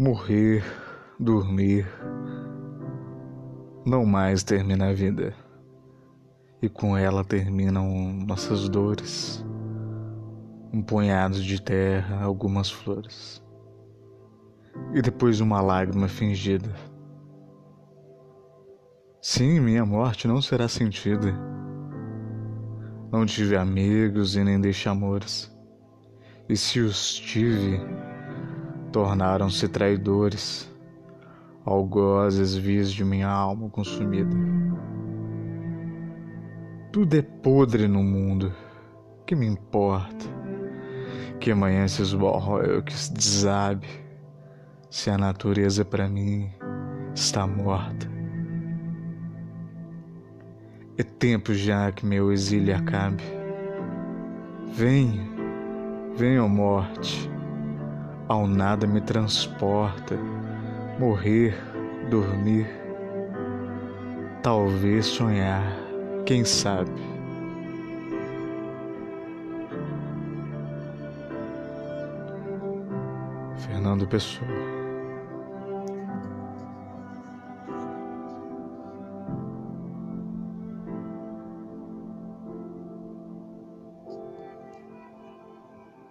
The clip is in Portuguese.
Morrer, dormir, não mais termina a vida, e com ela terminam nossas dores, um punhado de terra, algumas flores, e depois uma lágrima fingida. Sim, minha morte não será sentida. Não tive amigos e nem deixei amores, e se os tive, tornaram-se traidores, algozes vias de minha alma consumida. Tudo é podre no mundo, que me importa? Que amanhã se esborra que se desabe, se a natureza para mim está morta. É tempo já que meu exílio acabe. Vem, venha morte ao nada me transporta, morrer, dormir, talvez sonhar, quem sabe. Fernando Pessoa